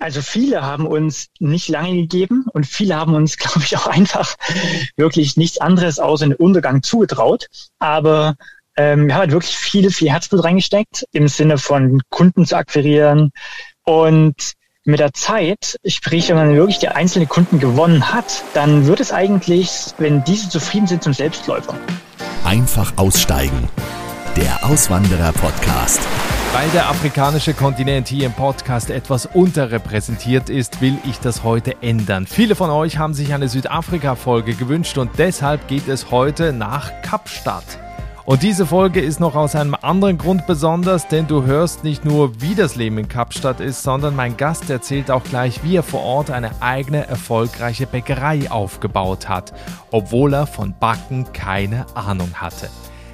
Also viele haben uns nicht lange gegeben und viele haben uns, glaube ich, auch einfach wirklich nichts anderes außer den Untergang zugetraut. Aber ähm, wir haben halt wirklich viel, viel Herzblut reingesteckt im Sinne von Kunden zu akquirieren. Und mit der Zeit, sprich, wenn man wirklich die einzelnen Kunden gewonnen hat, dann wird es eigentlich, wenn diese zufrieden sind, zum Selbstläufer. Einfach aussteigen. Der Auswanderer-Podcast. Weil der afrikanische Kontinent hier im Podcast etwas unterrepräsentiert ist, will ich das heute ändern. Viele von euch haben sich eine Südafrika-Folge gewünscht und deshalb geht es heute nach Kapstadt. Und diese Folge ist noch aus einem anderen Grund besonders, denn du hörst nicht nur, wie das Leben in Kapstadt ist, sondern mein Gast erzählt auch gleich, wie er vor Ort eine eigene erfolgreiche Bäckerei aufgebaut hat, obwohl er von Backen keine Ahnung hatte.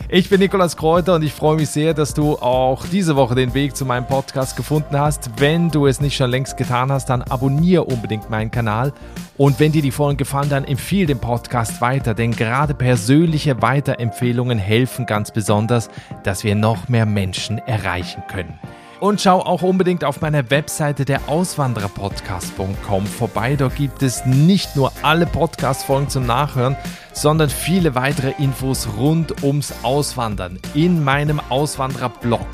Ich bin Nikolas Kräuter und ich freue mich sehr, dass du auch diese Woche den Weg zu meinem Podcast gefunden hast. Wenn du es nicht schon längst getan hast, dann abonniere unbedingt meinen Kanal. Und wenn dir die Folgen gefallen, dann empfehle den Podcast weiter, denn gerade persönliche Weiterempfehlungen helfen ganz besonders, dass wir noch mehr Menschen erreichen können. Und schau auch unbedingt auf meiner Webseite der Auswandererpodcast.com vorbei. Dort gibt es nicht nur alle Podcast-Folgen zum Nachhören, sondern viele weitere Infos rund ums Auswandern in meinem Auswanderer-Blog.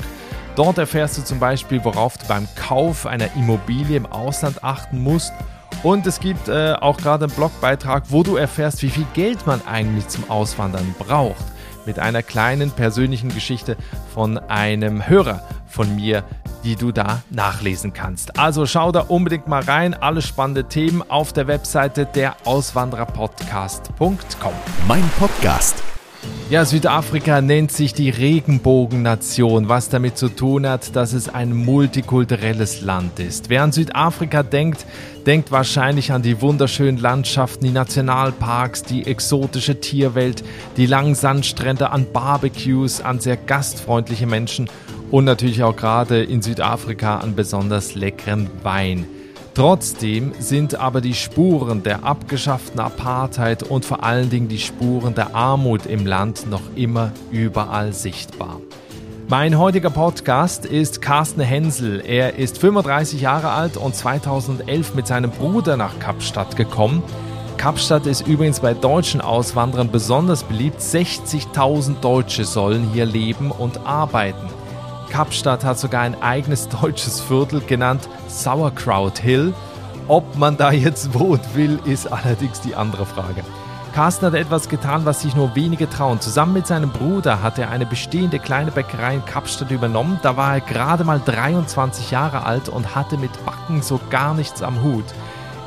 Dort erfährst du zum Beispiel, worauf du beim Kauf einer Immobilie im Ausland achten musst. Und es gibt äh, auch gerade einen Blogbeitrag, wo du erfährst, wie viel Geld man eigentlich zum Auswandern braucht mit einer kleinen persönlichen Geschichte von einem Hörer von mir, die du da nachlesen kannst. Also schau da unbedingt mal rein. Alle spannende Themen auf der Webseite der Auswandererpodcast.com. Mein Podcast ja, Südafrika nennt sich die Regenbogennation, was damit zu tun hat, dass es ein multikulturelles Land ist. Wer an Südafrika denkt, denkt wahrscheinlich an die wunderschönen Landschaften, die Nationalparks, die exotische Tierwelt, die langen Sandstrände, an Barbecues, an sehr gastfreundliche Menschen und natürlich auch gerade in Südafrika an besonders leckeren Wein. Trotzdem sind aber die Spuren der abgeschafften Apartheid und vor allen Dingen die Spuren der Armut im Land noch immer überall sichtbar. Mein heutiger Podcast ist Carsten Hensel. Er ist 35 Jahre alt und 2011 mit seinem Bruder nach Kapstadt gekommen. Kapstadt ist übrigens bei deutschen Auswanderern besonders beliebt. 60.000 Deutsche sollen hier leben und arbeiten. Kapstadt hat sogar ein eigenes deutsches Viertel genannt Sauerkraut Hill. Ob man da jetzt wohnt will, ist allerdings die andere Frage. Carsten hat etwas getan, was sich nur wenige trauen. Zusammen mit seinem Bruder hat er eine bestehende kleine Bäckerei in Kapstadt übernommen. Da war er gerade mal 23 Jahre alt und hatte mit Backen so gar nichts am Hut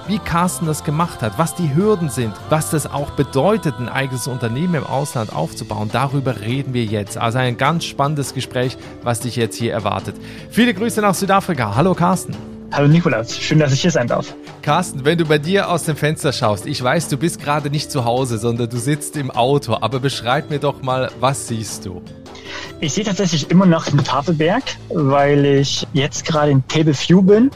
wie Carsten das gemacht hat, was die Hürden sind, was das auch bedeutet, ein eigenes Unternehmen im Ausland aufzubauen. Darüber reden wir jetzt. Also ein ganz spannendes Gespräch, was dich jetzt hier erwartet. Viele Grüße nach Südafrika. Hallo Carsten. Hallo Nikolas, schön, dass ich hier sein darf. Carsten, wenn du bei dir aus dem Fenster schaust, ich weiß, du bist gerade nicht zu Hause, sondern du sitzt im Auto, aber beschreib mir doch mal, was siehst du? Ich sehe tatsächlich immer noch den Tafelberg, weil ich jetzt gerade in Table View bin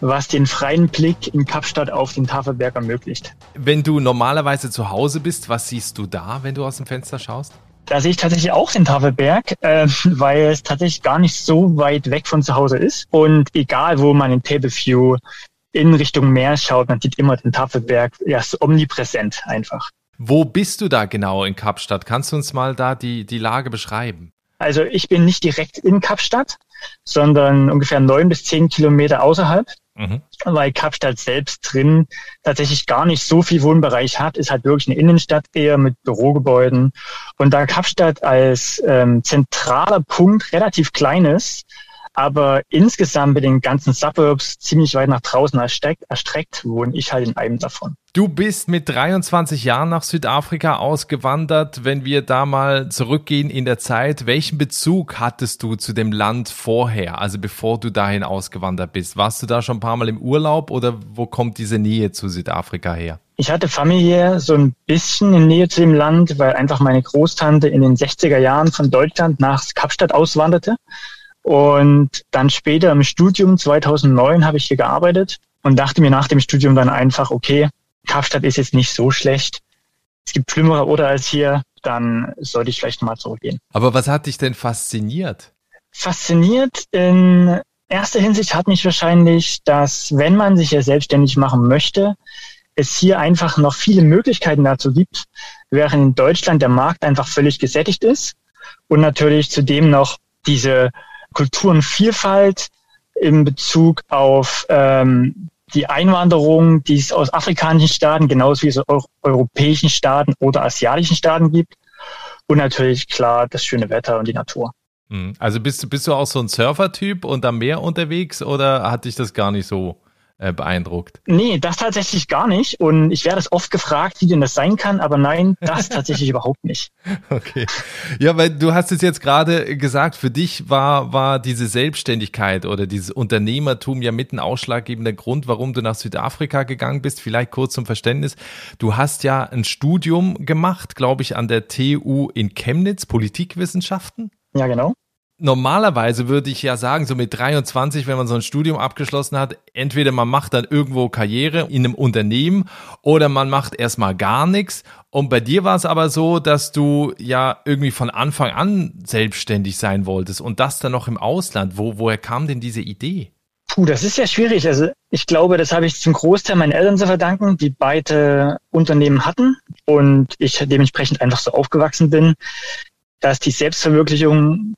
was den freien Blick in Kapstadt auf den Tafelberg ermöglicht. Wenn du normalerweise zu Hause bist, was siehst du da, wenn du aus dem Fenster schaust? Da sehe ich tatsächlich auch den Tafelberg, äh, weil es tatsächlich gar nicht so weit weg von zu Hause ist. Und egal, wo man in Table View in Richtung Meer schaut, man sieht immer den Tafelberg. Ja, ist omnipräsent einfach. Wo bist du da genau in Kapstadt? Kannst du uns mal da die, die Lage beschreiben? Also ich bin nicht direkt in Kapstadt, sondern ungefähr neun bis zehn Kilometer außerhalb. Mhm. Weil Kapstadt selbst drin tatsächlich gar nicht so viel Wohnbereich hat, ist halt wirklich eine Innenstadt eher mit Bürogebäuden. Und da Kapstadt als ähm, zentraler Punkt relativ klein ist, aber insgesamt mit den ganzen Suburbs ziemlich weit nach draußen erstreckt, erstreckt wohne ich halt in einem davon. Du bist mit 23 Jahren nach Südafrika ausgewandert. Wenn wir da mal zurückgehen in der Zeit, welchen Bezug hattest du zu dem Land vorher, also bevor du dahin ausgewandert bist? Warst du da schon ein paar Mal im Urlaub oder wo kommt diese Nähe zu Südafrika her? Ich hatte familiär so ein bisschen in Nähe zu dem Land, weil einfach meine Großtante in den 60er Jahren von Deutschland nach Kapstadt auswanderte. Und dann später im Studium 2009 habe ich hier gearbeitet und dachte mir nach dem Studium dann einfach, okay, Kapstadt ist jetzt nicht so schlecht. Es gibt schlimmere Orte als hier, dann sollte ich vielleicht mal zurückgehen. Aber was hat dich denn fasziniert? Fasziniert in erster Hinsicht hat mich wahrscheinlich, dass wenn man sich ja selbstständig machen möchte, es hier einfach noch viele Möglichkeiten dazu gibt, während in Deutschland der Markt einfach völlig gesättigt ist und natürlich zudem noch diese Kulturenvielfalt in Bezug auf ähm, die Einwanderung, die es aus afrikanischen Staaten, genauso wie es aus europäischen Staaten oder asiatischen Staaten gibt. Und natürlich klar das schöne Wetter und die Natur. Mhm. Also bist du, bist du auch so ein Surfer-Typ und am Meer unterwegs oder hat dich das gar nicht so äh, beeindruckt? Nee, das tatsächlich gar nicht. Und ich werde es oft gefragt, wie denn das sein kann, aber nein, das tatsächlich überhaupt nicht. Okay. Ja, weil du hast es jetzt gerade gesagt, für dich war, war diese Selbstständigkeit oder dieses Unternehmertum ja mit ein ausschlaggebender Grund, warum du nach Südafrika gegangen bist. Vielleicht kurz zum Verständnis. Du hast ja ein Studium gemacht, glaube ich, an der TU in Chemnitz, Politikwissenschaften. Ja, genau normalerweise würde ich ja sagen, so mit 23, wenn man so ein Studium abgeschlossen hat, entweder man macht dann irgendwo Karriere in einem Unternehmen oder man macht erstmal gar nichts. Und bei dir war es aber so, dass du ja irgendwie von Anfang an selbstständig sein wolltest und das dann noch im Ausland. Wo, woher kam denn diese Idee? Puh, das ist ja schwierig. Also ich glaube, das habe ich zum Großteil meinen Eltern zu verdanken, die beide Unternehmen hatten und ich dementsprechend einfach so aufgewachsen bin, dass die Selbstverwirklichung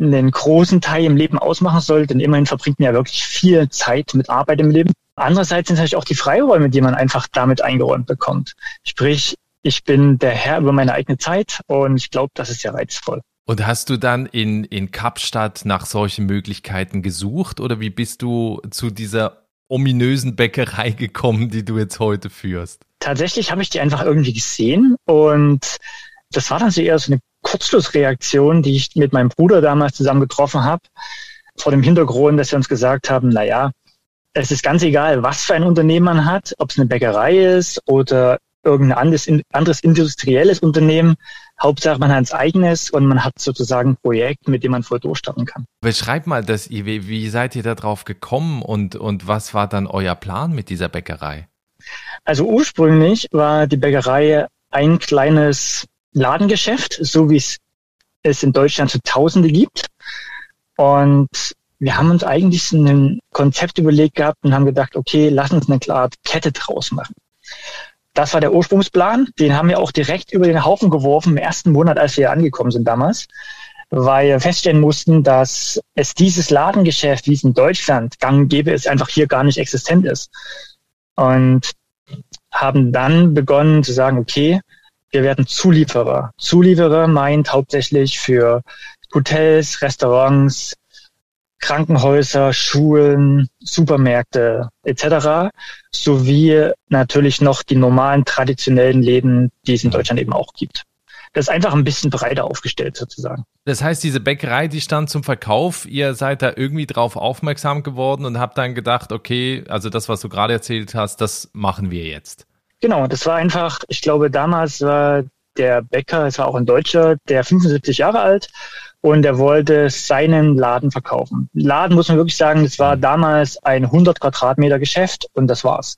einen großen Teil im Leben ausmachen soll, denn immerhin verbringt man ja wirklich viel Zeit mit Arbeit im Leben. Andererseits sind natürlich auch die Freiräume, die man einfach damit eingeräumt bekommt. Sprich, ich bin der Herr über meine eigene Zeit und ich glaube, das ist ja reizvoll. Und hast du dann in, in Kapstadt nach solchen Möglichkeiten gesucht oder wie bist du zu dieser ominösen Bäckerei gekommen, die du jetzt heute führst? Tatsächlich habe ich die einfach irgendwie gesehen und das war dann so eher so eine Kurzschlussreaktion, die ich mit meinem Bruder damals zusammen getroffen habe, vor dem Hintergrund, dass wir uns gesagt haben, na ja, es ist ganz egal, was für ein Unternehmen man hat, ob es eine Bäckerei ist oder irgendein anderes, anderes industrielles Unternehmen. Hauptsache man hat ein eigenes und man hat sozusagen ein Projekt, mit dem man voll durchstarten kann. Beschreib mal das, wie, wie seid ihr da drauf gekommen und, und was war dann euer Plan mit dieser Bäckerei? Also ursprünglich war die Bäckerei ein kleines Ladengeschäft, so wie es es in Deutschland zu Tausende gibt. Und wir haben uns eigentlich so ein Konzept überlegt gehabt und haben gedacht, okay, lass uns eine klare Kette draus machen. Das war der Ursprungsplan. Den haben wir auch direkt über den Haufen geworfen im ersten Monat, als wir angekommen sind damals, weil wir feststellen mussten, dass es dieses Ladengeschäft, wie es in Deutschland gang gäbe, es einfach hier gar nicht existent ist. Und haben dann begonnen zu sagen, okay, wir werden Zulieferer. Zulieferer meint hauptsächlich für Hotels, Restaurants, Krankenhäuser, Schulen, Supermärkte etc. sowie natürlich noch die normalen traditionellen Läden, die es in Deutschland eben auch gibt. Das ist einfach ein bisschen breiter aufgestellt sozusagen. Das heißt, diese Bäckerei, die stand zum Verkauf. Ihr seid da irgendwie drauf aufmerksam geworden und habt dann gedacht, okay, also das, was du gerade erzählt hast, das machen wir jetzt. Genau, das war einfach, ich glaube, damals war der Bäcker, es war auch ein Deutscher, der 75 Jahre alt und der wollte seinen Laden verkaufen. Laden muss man wirklich sagen, das war damals ein 100 Quadratmeter Geschäft und das war's.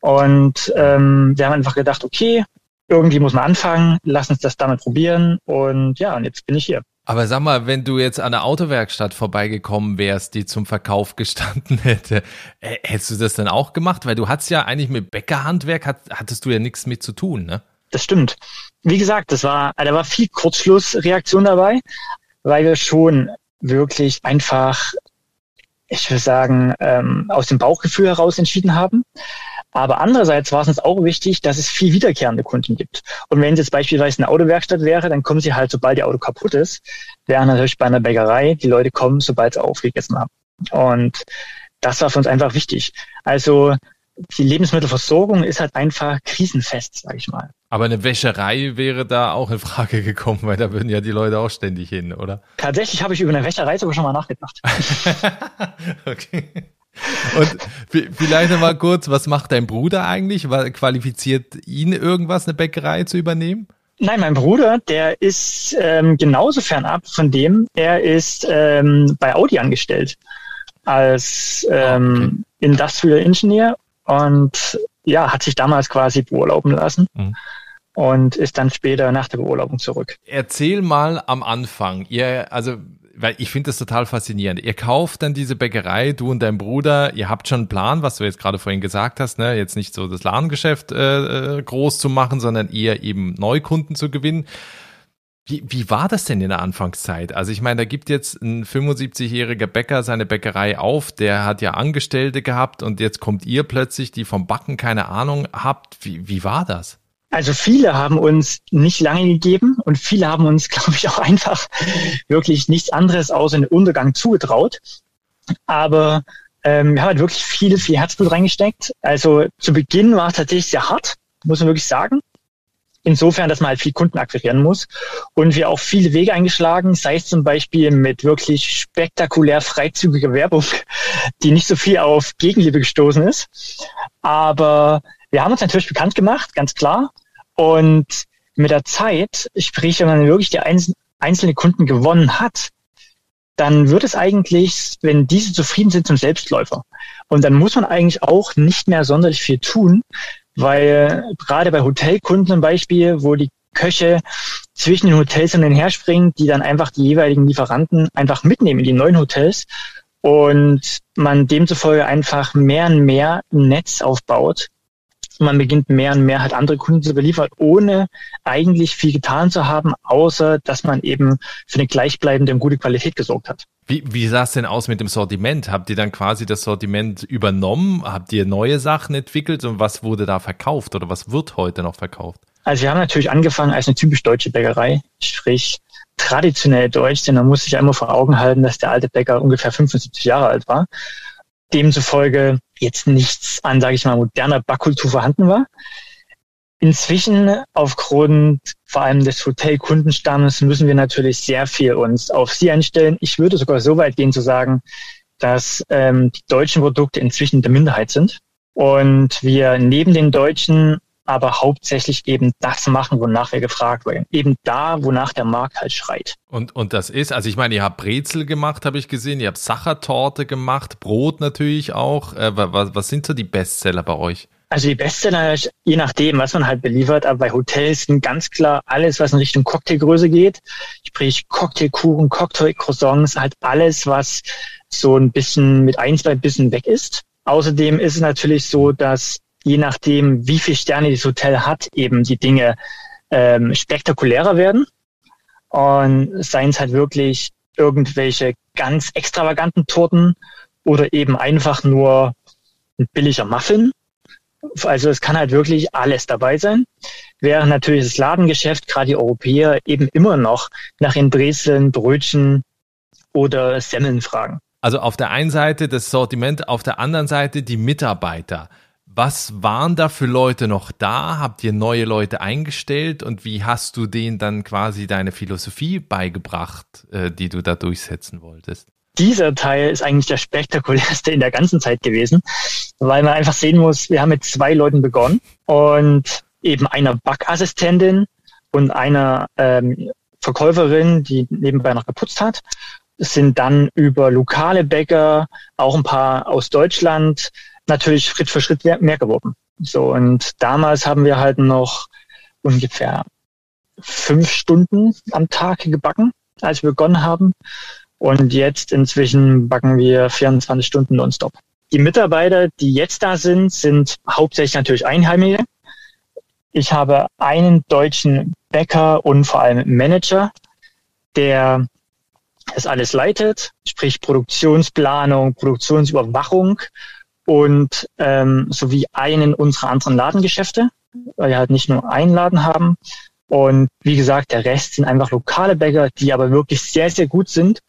Und ähm, wir haben einfach gedacht, okay, irgendwie muss man anfangen, lass uns das damit probieren und ja, und jetzt bin ich hier. Aber sag mal, wenn du jetzt an der Autowerkstatt vorbeigekommen wärst, die zum Verkauf gestanden hätte, äh, hättest du das dann auch gemacht? Weil du hattest ja eigentlich mit Bäckerhandwerk, hat, hattest du ja nichts mit zu tun, ne? Das stimmt. Wie gesagt, das war, da war viel Kurzschlussreaktion dabei, weil wir schon wirklich einfach, ich würde sagen, ähm, aus dem Bauchgefühl heraus entschieden haben. Aber andererseits war es uns auch wichtig, dass es viel wiederkehrende Kunden gibt. Und wenn es jetzt beispielsweise eine Autowerkstatt wäre, dann kommen sie halt, sobald ihr Auto kaputt ist. Während natürlich bei einer Bäckerei die Leute kommen, sobald sie aufgegessen haben. Und das war für uns einfach wichtig. Also die Lebensmittelversorgung ist halt einfach krisenfest, sag ich mal. Aber eine Wäscherei wäre da auch in Frage gekommen, weil da würden ja die Leute auch ständig hin, oder? Tatsächlich habe ich über eine Wäscherei sogar schon mal nachgedacht. okay. Und vielleicht noch mal kurz, was macht dein Bruder eigentlich? Qualifiziert ihn irgendwas, eine Bäckerei zu übernehmen? Nein, mein Bruder, der ist ähm, genauso fernab von dem. Er ist ähm, bei Audi angestellt als ähm, oh, okay. Industrial Engineer und ja, hat sich damals quasi beurlauben lassen. Mhm und ist dann später nach der Beurlaubung zurück. Erzähl mal am Anfang. Ihr, also weil ich finde das total faszinierend. Ihr kauft dann diese Bäckerei, du und dein Bruder, ihr habt schon einen Plan, was du jetzt gerade vorhin gesagt hast, ne? Jetzt nicht so das Ladengeschäft äh, äh groß zu machen, sondern eher eben Neukunden zu gewinnen. Wie, wie war das denn in der Anfangszeit? Also ich meine, da gibt jetzt ein 75-jähriger Bäcker seine Bäckerei auf, der hat ja Angestellte gehabt und jetzt kommt ihr plötzlich, die vom Backen keine Ahnung habt. Wie, wie war das? Also viele haben uns nicht lange gegeben und viele haben uns, glaube ich, auch einfach wirklich nichts anderes außer den Untergang zugetraut. Aber ähm, wir haben halt wirklich viel, viel Herzblut reingesteckt. Also zu Beginn war es tatsächlich sehr hart, muss man wirklich sagen. Insofern, dass man halt viel Kunden akquirieren muss. Und wir auch viele Wege eingeschlagen, sei es zum Beispiel mit wirklich spektakulär freizügiger Werbung, die nicht so viel auf Gegenliebe gestoßen ist. Aber wir haben uns natürlich bekannt gemacht, ganz klar. Und mit der Zeit, sprich, wenn man wirklich die einzelnen Kunden gewonnen hat, dann wird es eigentlich, wenn diese zufrieden sind, zum Selbstläufer. Und dann muss man eigentlich auch nicht mehr sonderlich viel tun, weil gerade bei Hotelkunden zum Beispiel, wo die Köche zwischen den Hotels und her springen, die dann einfach die jeweiligen Lieferanten einfach mitnehmen in die neuen Hotels und man demzufolge einfach mehr und mehr ein Netz aufbaut, man beginnt mehr und mehr halt andere Kunden zu beliefern, ohne eigentlich viel getan zu haben, außer dass man eben für eine gleichbleibende und gute Qualität gesorgt hat. Wie, wie sah es denn aus mit dem Sortiment? Habt ihr dann quasi das Sortiment übernommen? Habt ihr neue Sachen entwickelt und was wurde da verkauft oder was wird heute noch verkauft? Also wir haben natürlich angefangen als eine typisch deutsche Bäckerei, sprich traditionell deutsch, denn man muss sich ja immer vor Augen halten, dass der alte Bäcker ungefähr 75 Jahre alt war demzufolge jetzt nichts an, sage ich mal, moderner Backkultur vorhanden war. Inzwischen, aufgrund vor allem des Hotelkundenstammes, müssen wir natürlich sehr viel uns auf sie einstellen. Ich würde sogar so weit gehen zu sagen, dass ähm, die deutschen Produkte inzwischen in der Minderheit sind und wir neben den deutschen aber hauptsächlich eben das machen, wonach wir gefragt werden. Eben da, wonach der Markt halt schreit. Und, und das ist, also ich meine, ihr habt Brezel gemacht, habe ich gesehen, ihr habt Sachertorte gemacht, Brot natürlich auch. Äh, was, was sind so die Bestseller bei euch? Also die Bestseller, je nachdem, was man halt beliefert, aber bei Hotels sind ganz klar alles, was in Richtung Cocktailgröße geht. Sprich Cocktailkuchen, Cocktailcroissants, halt alles, was so ein bisschen mit ein, zwei Bissen weg ist. Außerdem ist es natürlich so, dass je nachdem, wie viel Sterne das Hotel hat, eben die Dinge ähm, spektakulärer werden. Und seien es halt wirklich irgendwelche ganz extravaganten Torten oder eben einfach nur ein billiger Muffin. Also es kann halt wirklich alles dabei sein. Während natürlich das Ladengeschäft, gerade die Europäer, eben immer noch nach den Brezeln, Brötchen oder Semmeln fragen. Also auf der einen Seite das Sortiment, auf der anderen Seite die Mitarbeiter. Was waren da für Leute noch da? Habt ihr neue Leute eingestellt und wie hast du denen dann quasi deine Philosophie beigebracht, äh, die du da durchsetzen wolltest? Dieser Teil ist eigentlich der spektakulärste in der ganzen Zeit gewesen, weil man einfach sehen muss, wir haben mit zwei Leuten begonnen und eben einer Backassistentin und einer ähm, Verkäuferin, die nebenbei noch geputzt hat, sind dann über lokale Bäcker, auch ein paar aus Deutschland, natürlich Schritt für Schritt mehr geworden. So, und damals haben wir halt noch ungefähr fünf Stunden am Tag gebacken, als wir begonnen haben. Und jetzt inzwischen backen wir 24 Stunden nonstop. Die Mitarbeiter, die jetzt da sind, sind hauptsächlich natürlich Einheimische. Ich habe einen deutschen Bäcker und vor allem Manager, der das alles leitet, sprich Produktionsplanung, Produktionsüberwachung und ähm, sowie einen unserer anderen Ladengeschäfte, weil wir halt nicht nur einen Laden haben. Und wie gesagt, der Rest sind einfach lokale Bäcker, die aber wirklich sehr, sehr gut sind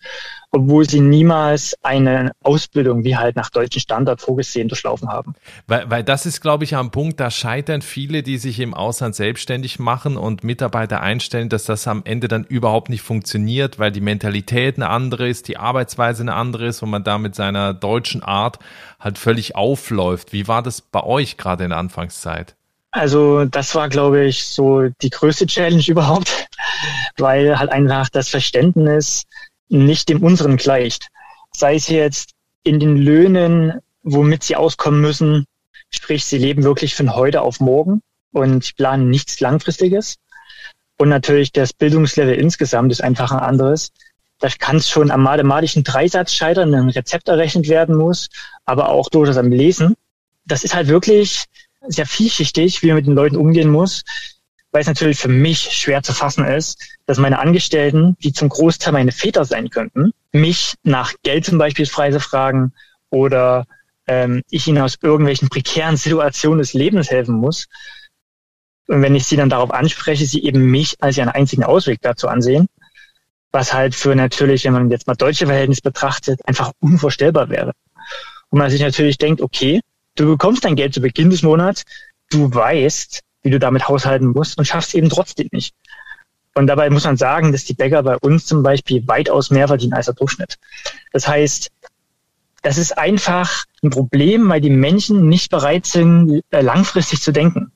obwohl sie niemals eine Ausbildung wie halt nach deutschen Standard vorgesehen durchlaufen haben. Weil, weil das ist, glaube ich, am Punkt, da scheitern viele, die sich im Ausland selbstständig machen und Mitarbeiter einstellen, dass das am Ende dann überhaupt nicht funktioniert, weil die Mentalität eine andere ist, die Arbeitsweise eine andere ist und man da mit seiner deutschen Art halt völlig aufläuft. Wie war das bei euch gerade in der Anfangszeit? Also das war, glaube ich, so die größte Challenge überhaupt, weil halt einfach das Verständnis nicht dem unseren gleicht. Sei es jetzt in den Löhnen, womit sie auskommen müssen, sprich, sie leben wirklich von heute auf morgen und planen nichts Langfristiges. Und natürlich das Bildungslevel insgesamt ist einfach ein anderes. Da kann es schon am mathematischen Dreisatz scheitern, ein Rezept errechnet werden muss, aber auch durchaus am Lesen. Das ist halt wirklich sehr vielschichtig, wie man mit den Leuten umgehen muss, weil es natürlich für mich schwer zu fassen ist, dass meine Angestellten, die zum Großteil meine Väter sein könnten, mich nach Geld zum Beispiel fragen oder ähm, ich ihnen aus irgendwelchen prekären Situationen des Lebens helfen muss. Und wenn ich sie dann darauf anspreche, sie eben mich als ihren einzigen Ausweg dazu ansehen, was halt für natürlich, wenn man jetzt mal deutsche Verhältnisse betrachtet, einfach unvorstellbar wäre. Und man sich natürlich denkt, okay, du bekommst dein Geld zu Beginn des Monats, du weißt, wie du damit haushalten musst und schaffst eben trotzdem nicht. Und dabei muss man sagen, dass die Bäcker bei uns zum Beispiel weitaus mehr verdienen als der Durchschnitt. Das heißt, das ist einfach ein Problem, weil die Menschen nicht bereit sind, äh, langfristig zu denken.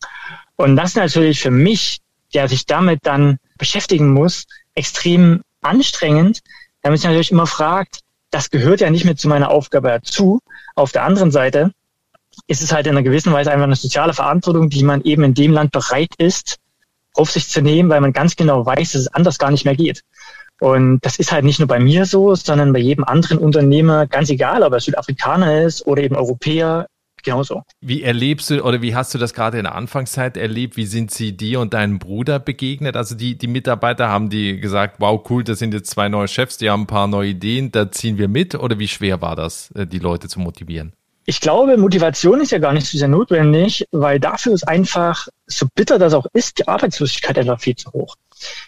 Und das ist natürlich für mich, der sich damit dann beschäftigen muss, extrem anstrengend, damit sich natürlich immer fragt, das gehört ja nicht mehr zu meiner Aufgabe dazu. Auf der anderen Seite ist es halt in einer gewissen Weise einfach eine soziale Verantwortung, die man eben in dem Land bereit ist, auf sich zu nehmen, weil man ganz genau weiß, dass es anders gar nicht mehr geht. Und das ist halt nicht nur bei mir so, sondern bei jedem anderen Unternehmer, ganz egal, ob er Südafrikaner ist oder eben Europäer, genauso. Wie erlebst du oder wie hast du das gerade in der Anfangszeit erlebt? Wie sind sie dir und deinem Bruder begegnet? Also die, die Mitarbeiter haben die gesagt, wow, cool, das sind jetzt zwei neue Chefs, die haben ein paar neue Ideen, da ziehen wir mit. Oder wie schwer war das, äh, die Leute zu motivieren? Ich glaube, Motivation ist ja gar nicht so sehr notwendig, weil dafür ist einfach, so bitter das auch ist, die Arbeitslosigkeit einfach viel zu hoch.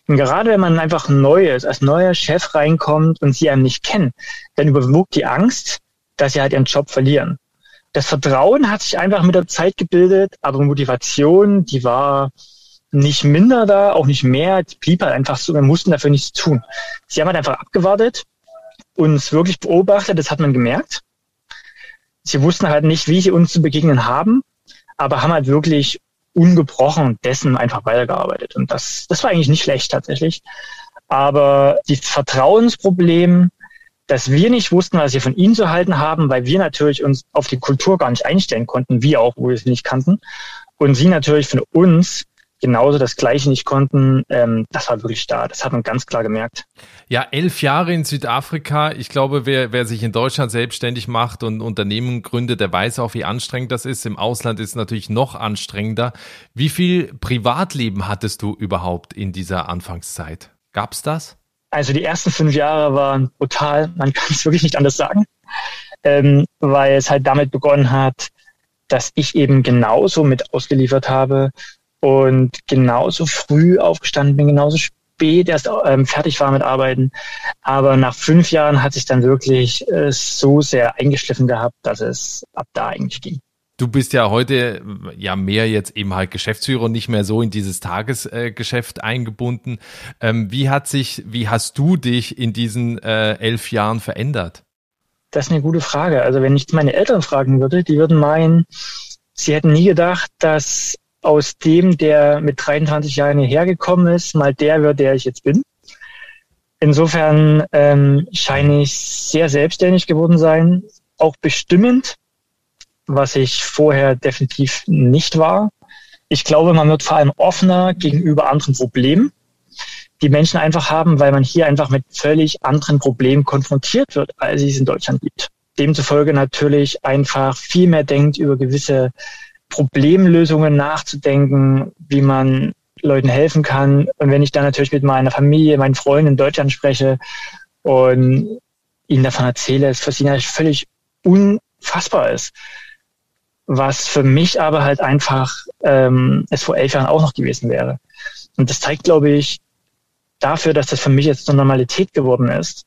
Und gerade wenn man einfach neu ist, als neuer Chef reinkommt und sie einem nicht kennen, dann überwogt die Angst, dass sie halt ihren Job verlieren. Das Vertrauen hat sich einfach mit der Zeit gebildet, aber Motivation, die war nicht minder da, auch nicht mehr, die blieb halt einfach so, wir mussten dafür nichts tun. Sie haben halt einfach abgewartet, uns wirklich beobachtet, das hat man gemerkt sie wussten halt nicht, wie sie uns zu begegnen haben, aber haben halt wirklich ungebrochen dessen einfach weitergearbeitet. Und das, das war eigentlich nicht schlecht tatsächlich. Aber das Vertrauensproblem, dass wir nicht wussten, was wir von ihnen zu halten haben, weil wir natürlich uns auf die Kultur gar nicht einstellen konnten, wir auch, wo wir es nicht kannten. Und sie natürlich von uns genauso das Gleiche nicht konnten, ähm, das war wirklich da. Das hat man ganz klar gemerkt. Ja, elf Jahre in Südafrika. Ich glaube, wer, wer sich in Deutschland selbstständig macht und Unternehmen gründet, der weiß auch, wie anstrengend das ist. Im Ausland ist es natürlich noch anstrengender. Wie viel Privatleben hattest du überhaupt in dieser Anfangszeit? Gab's das? Also die ersten fünf Jahre waren brutal. Man kann es wirklich nicht anders sagen, ähm, weil es halt damit begonnen hat, dass ich eben genauso mit ausgeliefert habe und genauso früh aufgestanden bin, genauso spät erst ähm, fertig war mit Arbeiten. Aber nach fünf Jahren hat sich dann wirklich äh, so sehr eingeschliffen gehabt, dass es ab da eigentlich ging. Du bist ja heute ja mehr jetzt eben halt Geschäftsführer und nicht mehr so in dieses Tagesgeschäft äh, eingebunden. Ähm, wie hat sich, wie hast du dich in diesen äh, elf Jahren verändert? Das ist eine gute Frage. Also wenn ich meine Eltern fragen würde, die würden meinen, sie hätten nie gedacht, dass aus dem, der mit 23 Jahren hierher gekommen ist, mal der wird, der ich jetzt bin. Insofern ähm, scheine ich sehr selbstständig geworden sein, auch bestimmend, was ich vorher definitiv nicht war. Ich glaube, man wird vor allem offener gegenüber anderen Problemen, die Menschen einfach haben, weil man hier einfach mit völlig anderen Problemen konfrontiert wird, als es in Deutschland gibt. Demzufolge natürlich einfach viel mehr denkt über gewisse Problemlösungen nachzudenken, wie man Leuten helfen kann. Und wenn ich dann natürlich mit meiner Familie, meinen Freunden in Deutschland spreche und ihnen davon erzähle, ist für sie natürlich völlig unfassbar ist. Was für mich aber halt einfach ähm, es vor elf Jahren auch noch gewesen wäre. Und das zeigt, glaube ich, dafür, dass das für mich jetzt zur Normalität geworden ist,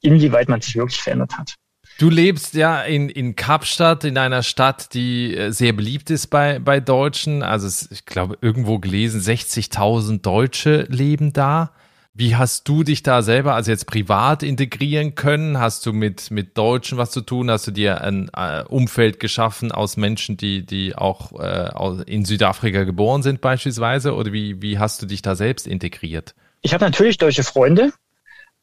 inwieweit man sich wirklich verändert hat. Du lebst ja in, in Kapstadt, in einer Stadt, die äh, sehr beliebt ist bei, bei Deutschen. Also ich glaube, irgendwo gelesen, 60.000 Deutsche leben da. Wie hast du dich da selber, also jetzt privat integrieren können? Hast du mit, mit Deutschen was zu tun? Hast du dir ein äh, Umfeld geschaffen aus Menschen, die, die auch äh, in Südafrika geboren sind beispielsweise? Oder wie, wie hast du dich da selbst integriert? Ich habe natürlich deutsche Freunde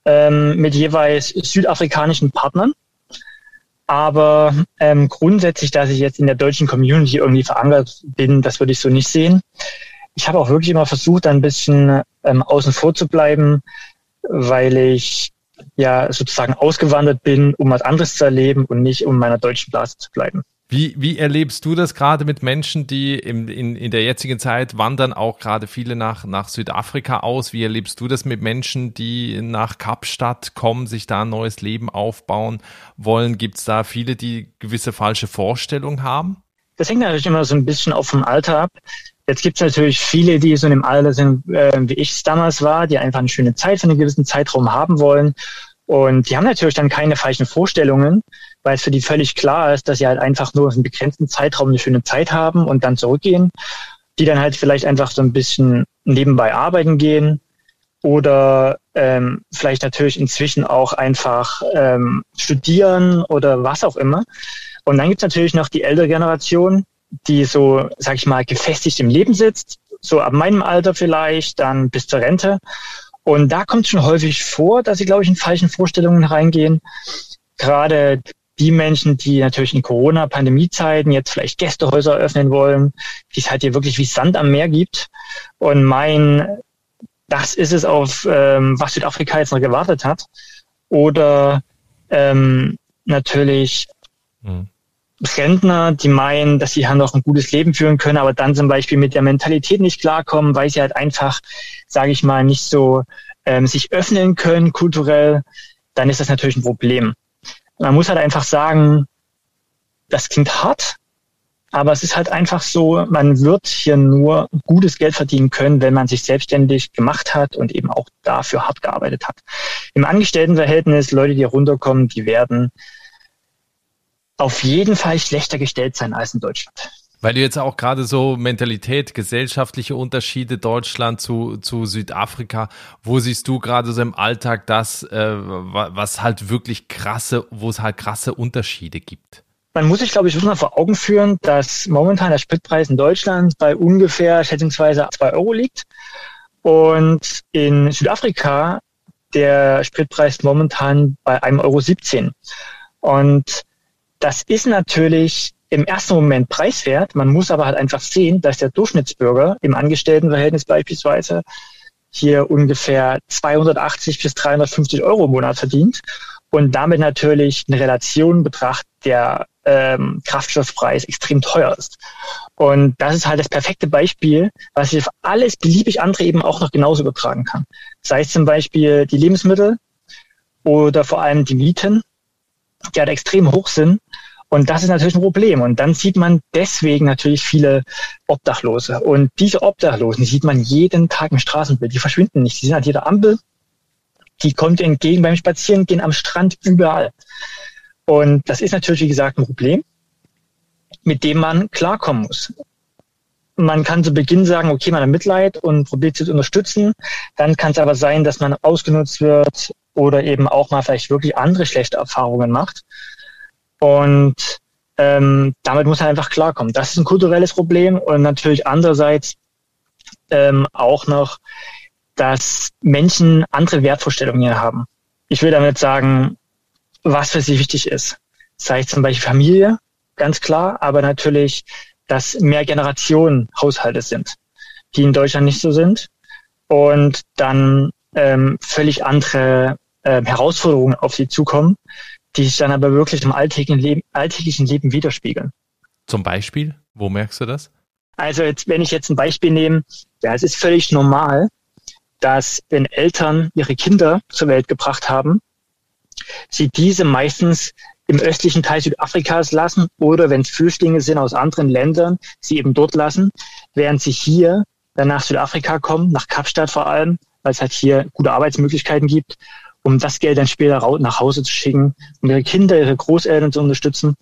ähm, mit jeweils südafrikanischen Partnern. Aber ähm, grundsätzlich, dass ich jetzt in der deutschen Community irgendwie verankert bin, das würde ich so nicht sehen. Ich habe auch wirklich immer versucht, ein bisschen ähm, außen vor zu bleiben, weil ich ja sozusagen ausgewandert bin, um was anderes zu erleben und nicht um meiner deutschen Blase zu bleiben. Wie, wie erlebst du das gerade mit Menschen, die im, in, in der jetzigen Zeit wandern auch gerade viele nach, nach Südafrika aus? Wie erlebst du das mit Menschen, die nach Kapstadt kommen, sich da ein neues Leben aufbauen wollen? Gibt es da viele, die gewisse falsche Vorstellungen haben? Das hängt natürlich immer so ein bisschen auch vom Alter ab. Jetzt gibt es natürlich viele, die so in dem Alter sind, äh, wie ich es damals war, die einfach eine schöne Zeit für einen gewissen Zeitraum haben wollen. Und die haben natürlich dann keine falschen Vorstellungen weil es für die völlig klar ist, dass sie halt einfach nur einen begrenzten Zeitraum eine schöne Zeit haben und dann zurückgehen, die dann halt vielleicht einfach so ein bisschen nebenbei arbeiten gehen oder ähm, vielleicht natürlich inzwischen auch einfach ähm, studieren oder was auch immer. Und dann gibt's natürlich noch die ältere Generation, die so, sag ich mal, gefestigt im Leben sitzt, so ab meinem Alter vielleicht, dann bis zur Rente. Und da kommt schon häufig vor, dass sie, glaube ich, in falschen Vorstellungen reingehen. Gerade die Menschen, die natürlich in Corona-Pandemie-Zeiten jetzt vielleicht Gästehäuser öffnen wollen, die es halt hier wirklich wie Sand am Meer gibt. Und mein, das ist es auf, ähm, was Südafrika jetzt noch gewartet hat. Oder ähm, natürlich mhm. Rentner, die meinen, dass sie ja noch ein gutes Leben führen können, aber dann zum Beispiel mit der Mentalität nicht klarkommen, weil sie halt einfach, sage ich mal, nicht so ähm, sich öffnen können kulturell, dann ist das natürlich ein Problem. Man muss halt einfach sagen, das klingt hart, aber es ist halt einfach so, man wird hier nur gutes Geld verdienen können, wenn man sich selbstständig gemacht hat und eben auch dafür hart gearbeitet hat. Im Angestelltenverhältnis, Leute, die runterkommen, die werden auf jeden Fall schlechter gestellt sein als in Deutschland. Weil du jetzt auch gerade so Mentalität, gesellschaftliche Unterschiede Deutschland zu, zu Südafrika, wo siehst du gerade so im Alltag das, äh, was halt wirklich krasse, wo es halt krasse Unterschiede gibt? Man muss sich, glaube ich, mal vor Augen führen, dass momentan der Spritpreis in Deutschland bei ungefähr schätzungsweise zwei Euro liegt und in Südafrika der Spritpreis momentan bei einem Euro 17. Und das ist natürlich im ersten Moment preiswert. Man muss aber halt einfach sehen, dass der Durchschnittsbürger im Angestelltenverhältnis beispielsweise hier ungefähr 280 bis 350 Euro im Monat verdient und damit natürlich eine Relation betrachtet, der ähm, Kraftstoffpreis extrem teuer ist. Und das ist halt das perfekte Beispiel, was ich auf alles beliebig andere eben auch noch genauso übertragen kann. Sei es zum Beispiel die Lebensmittel oder vor allem die Mieten, die halt extrem hoch sind und das ist natürlich ein Problem. Und dann sieht man deswegen natürlich viele Obdachlose. Und diese Obdachlosen sieht man jeden Tag im Straßenbild. Die verschwinden nicht. Die sind an jeder Ampel. Die kommt entgegen beim Spazierengehen am Strand überall. Und das ist natürlich, wie gesagt, ein Problem, mit dem man klarkommen muss. Man kann zu Beginn sagen, okay, man hat Mitleid und probiert zu unterstützen. Dann kann es aber sein, dass man ausgenutzt wird oder eben auch mal vielleicht wirklich andere schlechte Erfahrungen macht. Und ähm, damit muss man einfach klarkommen. Das ist ein kulturelles Problem und natürlich andererseits ähm, auch noch, dass Menschen andere Wertvorstellungen hier haben. Ich will damit sagen, was für sie wichtig ist. Sei es zum Beispiel Familie, ganz klar, aber natürlich, dass mehr Generationen Haushalte sind, die in Deutschland nicht so sind und dann ähm, völlig andere äh, Herausforderungen auf sie zukommen, die sich dann aber wirklich im alltäglichen Leben, alltäglichen Leben widerspiegeln. Zum Beispiel? Wo merkst du das? Also jetzt, wenn ich jetzt ein Beispiel nehme, ja, es ist völlig normal, dass wenn Eltern ihre Kinder zur Welt gebracht haben, sie diese meistens im östlichen Teil Südafrikas lassen oder wenn es Flüchtlinge sind aus anderen Ländern, sie eben dort lassen, während sie hier dann nach Südafrika kommen, nach Kapstadt vor allem, weil es halt hier gute Arbeitsmöglichkeiten gibt um das Geld dann später nach Hause zu schicken, um ihre Kinder, ihre Großeltern zu unterstützen.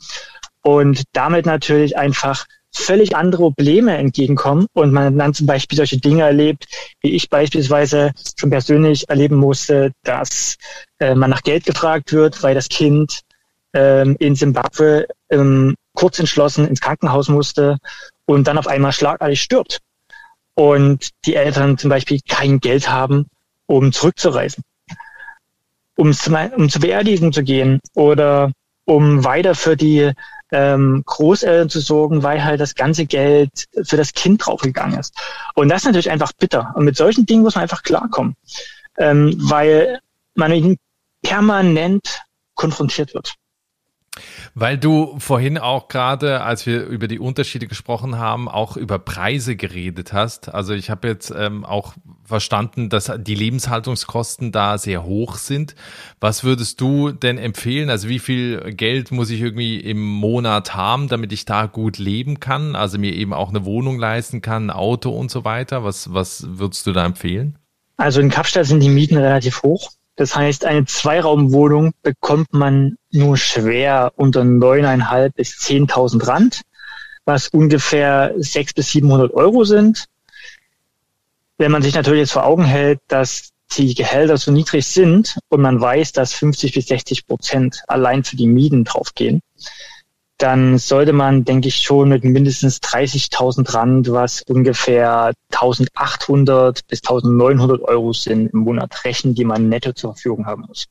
Und damit natürlich einfach völlig andere Probleme entgegenkommen und man dann zum Beispiel solche Dinge erlebt, wie ich beispielsweise schon persönlich erleben musste, dass äh, man nach Geld gefragt wird, weil das Kind ähm, in Simbabwe ähm, kurz entschlossen ins Krankenhaus musste und dann auf einmal schlagartig stirbt. Und die Eltern zum Beispiel kein Geld haben, um zurückzureisen um, um zur Beerdigung zu gehen oder um weiter für die ähm, Großeltern zu sorgen, weil halt das ganze Geld für das Kind draufgegangen ist. Und das ist natürlich einfach bitter. Und mit solchen Dingen muss man einfach klarkommen, ähm, weil man permanent konfrontiert wird. Weil du vorhin auch gerade, als wir über die Unterschiede gesprochen haben, auch über Preise geredet hast. Also ich habe jetzt ähm, auch verstanden, dass die Lebenshaltungskosten da sehr hoch sind. Was würdest du denn empfehlen? Also wie viel Geld muss ich irgendwie im Monat haben, damit ich da gut leben kann? Also mir eben auch eine Wohnung leisten kann, ein Auto und so weiter. Was, was würdest du da empfehlen? Also in Kapstadt sind die Mieten relativ hoch. Das heißt, eine Zweiraumwohnung bekommt man nur schwer unter 9.500 bis 10.000 Rand, was ungefähr 600 bis 700 Euro sind. Wenn man sich natürlich jetzt vor Augen hält, dass die Gehälter so niedrig sind und man weiß, dass 50 bis 60 Prozent allein für die Mieten draufgehen, dann sollte man, denke ich, schon mit mindestens 30.000 Rand, was ungefähr 1.800 bis 1.900 Euro sind im Monat rechnen, die man netto zur Verfügung haben muss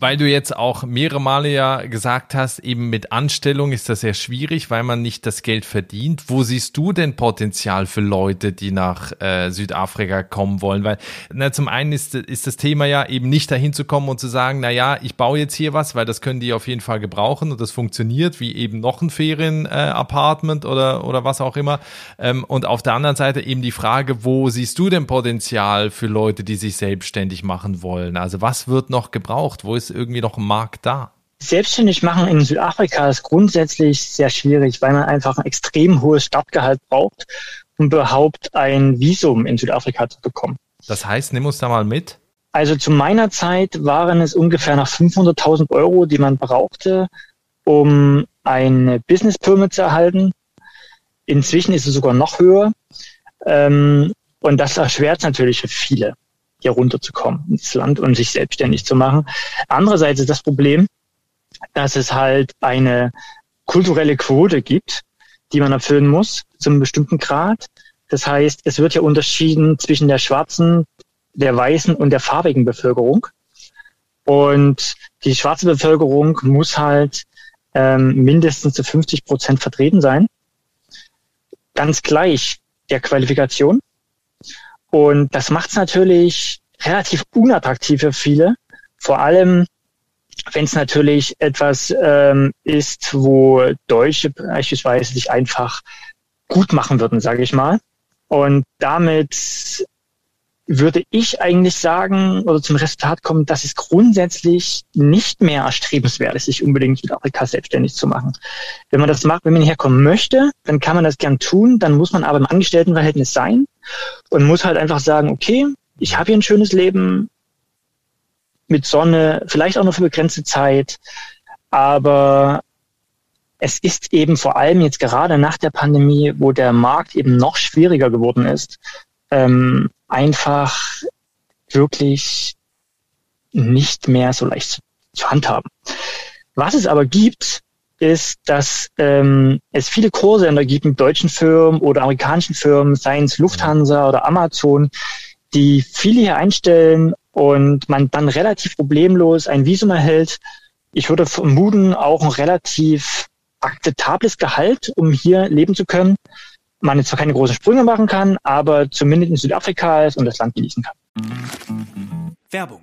weil du jetzt auch mehrere Male ja gesagt hast, eben mit Anstellung ist das sehr schwierig, weil man nicht das Geld verdient. Wo siehst du denn Potenzial für Leute, die nach äh, Südafrika kommen wollen? Weil na, zum einen ist, ist das Thema ja eben nicht dahin zu kommen und zu sagen, na ja, ich baue jetzt hier was, weil das können die auf jeden Fall gebrauchen und das funktioniert, wie eben noch ein Ferien-Apartment äh, oder, oder was auch immer. Ähm, und auf der anderen Seite eben die Frage, wo siehst du denn Potenzial für Leute, die sich selbstständig machen wollen? Also was wird noch gebraucht? Wo ist irgendwie noch ein Markt da? Selbstständig machen in Südafrika ist grundsätzlich sehr schwierig, weil man einfach ein extrem hohes Startgehalt braucht, um überhaupt ein Visum in Südafrika zu bekommen. Das heißt, nimm uns da mal mit. Also zu meiner Zeit waren es ungefähr noch 500.000 Euro, die man brauchte, um ein Business Permit zu erhalten. Inzwischen ist es sogar noch höher. Ähm, und das erschwert natürlich für viele hier runterzukommen ins Land und sich selbstständig zu machen. Andererseits ist das Problem, dass es halt eine kulturelle Quote gibt, die man erfüllen muss zum bestimmten Grad. Das heißt, es wird ja unterschieden zwischen der schwarzen, der weißen und der farbigen Bevölkerung. Und die schwarze Bevölkerung muss halt ähm, mindestens zu 50 Prozent vertreten sein. Ganz gleich der Qualifikation. Und das macht es natürlich relativ unattraktiv für viele. Vor allem, wenn es natürlich etwas ähm, ist, wo Deutsche beispielsweise sich einfach gut machen würden, sage ich mal. Und damit würde ich eigentlich sagen oder zum Resultat kommen, dass es grundsätzlich nicht mehr erstrebenswert ist, sich unbedingt mit Südafrika selbstständig zu machen. Wenn man das macht, wenn man herkommen möchte, dann kann man das gern tun, dann muss man aber im Angestelltenverhältnis sein und muss halt einfach sagen, okay, ich habe hier ein schönes Leben mit Sonne, vielleicht auch nur für begrenzte Zeit, aber es ist eben vor allem jetzt gerade nach der Pandemie, wo der Markt eben noch schwieriger geworden ist, ähm, einfach wirklich nicht mehr so leicht zu, zu handhaben. Was es aber gibt, ist, dass ähm, es viele Kurse gibt mit deutschen Firmen oder amerikanischen Firmen, seien es Lufthansa oder Amazon, die viele hier einstellen und man dann relativ problemlos ein Visum erhält. Ich würde vermuten, auch ein relativ akzeptables Gehalt, um hier leben zu können. Man jetzt zwar keine großen Sprünge machen kann, aber zumindest in Südafrika ist und das Land genießen kann. Werbung.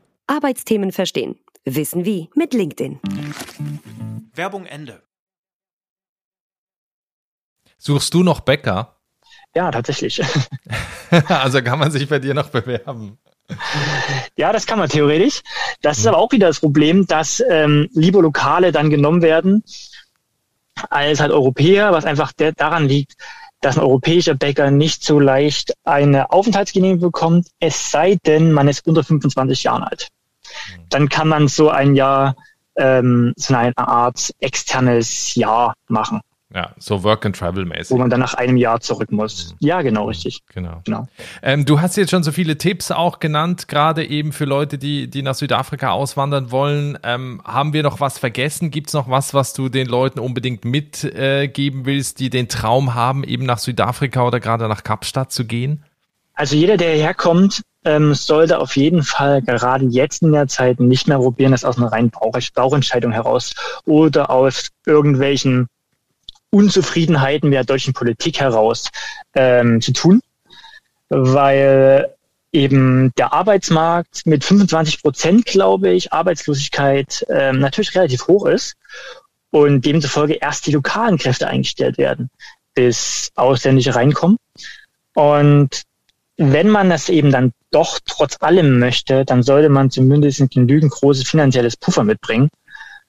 Arbeitsthemen verstehen. Wissen wie mit LinkedIn. Werbung Ende. Suchst du noch Bäcker? Ja, tatsächlich. also kann man sich bei dir noch bewerben. Ja, das kann man theoretisch. Das ist aber auch wieder das Problem, dass ähm, lieber Lokale dann genommen werden als halt Europäer, was einfach der, daran liegt, dass ein europäischer Bäcker nicht so leicht eine Aufenthaltsgenehmigung bekommt, es sei denn, man ist unter 25 Jahren alt. Dann kann man so ein Jahr, ähm, so eine Art externes Jahr machen Ja, so Work and Travel mäßig. Wo man dann nach einem Jahr zurück muss. Mhm. Ja, genau, richtig. Genau. genau. Ähm, du hast jetzt schon so viele Tipps auch genannt, gerade eben für Leute, die, die nach Südafrika auswandern wollen. Ähm, haben wir noch was vergessen? Gibt es noch was, was du den Leuten unbedingt mitgeben äh, willst, die den Traum haben, eben nach Südafrika oder gerade nach Kapstadt zu gehen? Also jeder, der herkommt, ähm, sollte auf jeden Fall gerade jetzt in der Zeit nicht mehr probieren, das aus einer reinen Bauchentscheidung heraus oder aus irgendwelchen Unzufriedenheiten mit der deutschen Politik heraus ähm, zu tun, weil eben der Arbeitsmarkt mit 25 Prozent, glaube ich, Arbeitslosigkeit ähm, natürlich relativ hoch ist und demzufolge erst die lokalen Kräfte eingestellt werden, bis Ausländische reinkommen. Und wenn man das eben dann doch trotz allem möchte, dann sollte man zumindest ein genügend großes finanzielles Puffer mitbringen,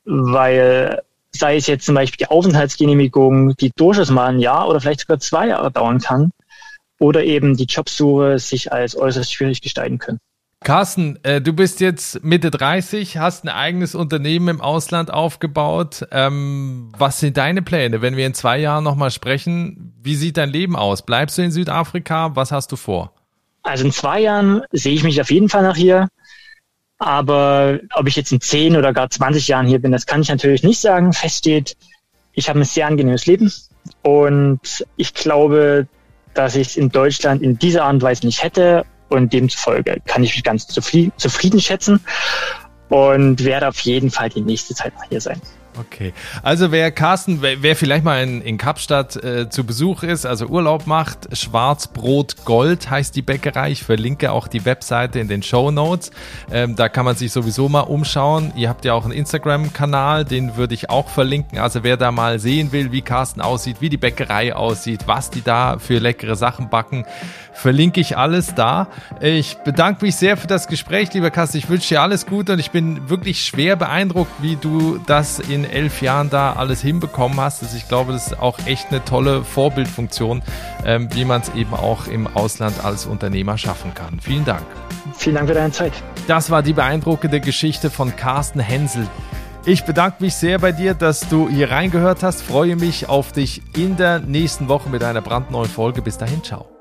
weil sei es jetzt zum Beispiel die Aufenthaltsgenehmigung, die durchaus mal ein Jahr oder vielleicht sogar zwei Jahre dauern kann, oder eben die Jobsuche sich als äußerst schwierig gestalten können. Carsten, äh, du bist jetzt Mitte 30, hast ein eigenes Unternehmen im Ausland aufgebaut. Ähm, was sind deine Pläne, wenn wir in zwei Jahren nochmal sprechen? Wie sieht dein Leben aus? Bleibst du in Südafrika? Was hast du vor? Also in zwei Jahren sehe ich mich auf jeden Fall nach hier. Aber ob ich jetzt in zehn oder gar 20 Jahren hier bin, das kann ich natürlich nicht sagen. Fest steht, ich habe ein sehr angenehmes Leben und ich glaube, dass ich es in Deutschland in dieser Art und Weise nicht hätte und demzufolge kann ich mich ganz zufrieden schätzen und werde auf jeden Fall die nächste Zeit noch hier sein. Okay, also wer Carsten, wer, vielleicht mal in, in Kapstadt äh, zu Besuch ist, also Urlaub macht, Schwarzbrot Gold heißt die Bäckerei. Ich verlinke auch die Webseite in den Show Notes. Ähm, da kann man sich sowieso mal umschauen. Ihr habt ja auch einen Instagram-Kanal, den würde ich auch verlinken. Also wer da mal sehen will, wie Carsten aussieht, wie die Bäckerei aussieht, was die da für leckere Sachen backen, verlinke ich alles da. Ich bedanke mich sehr für das Gespräch, lieber Carsten. Ich wünsche dir alles Gute und ich bin wirklich schwer beeindruckt, wie du das in in elf Jahren da alles hinbekommen hast. Also ich glaube, das ist auch echt eine tolle Vorbildfunktion, ähm, wie man es eben auch im Ausland als Unternehmer schaffen kann. Vielen Dank. Vielen Dank für deine Zeit. Das war die beeindruckende Geschichte von Carsten Hensel. Ich bedanke mich sehr bei dir, dass du hier reingehört hast. Freue mich auf dich in der nächsten Woche mit einer brandneuen Folge. Bis dahin, ciao.